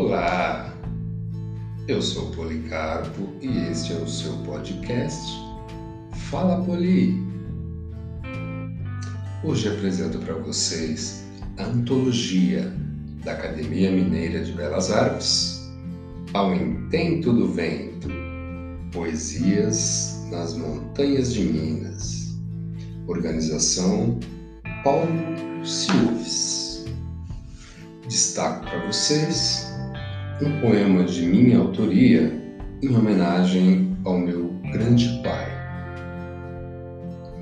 Olá, eu sou Policarpo e este é o seu podcast Fala Poli. Hoje apresento para vocês a antologia da Academia Mineira de Belas Artes, Ao Intento do Vento, Poesias nas Montanhas de Minas, organização Paulo Silves. Destaco para vocês um poema de minha autoria em homenagem ao meu grande pai.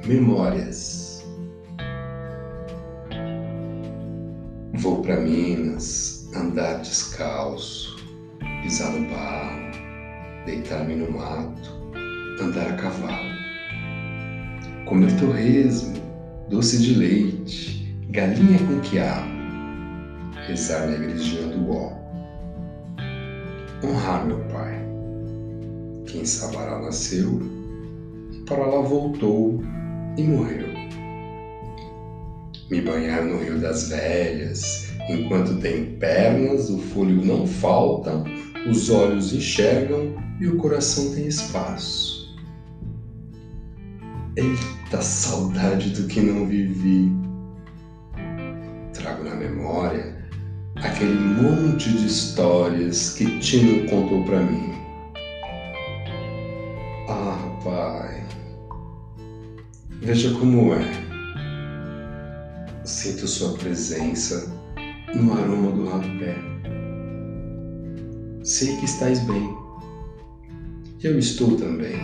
Memórias. Vou para Minas andar descalço, pisar no barro, deitar-me no mato, andar a cavalo, comer torresmo, doce de leite, galinha com quiabo, rezar na igrejinha do ó honrar meu pai. Quem Sabará nasceu, para lá voltou e morreu. Me banhar no rio das velhas, enquanto tem pernas, o fôlego não falta, os olhos enxergam e o coração tem espaço. Eita saudade do que não vivi! Trago na memória aquele monte de histórias que Tino contou para mim. Ah, pai, veja como é. Sinto sua presença no aroma do rapé. Sei que estás bem. Eu estou também.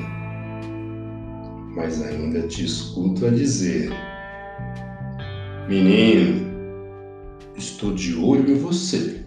Mas ainda te escuto a dizer: Menino, Estou de olho em você.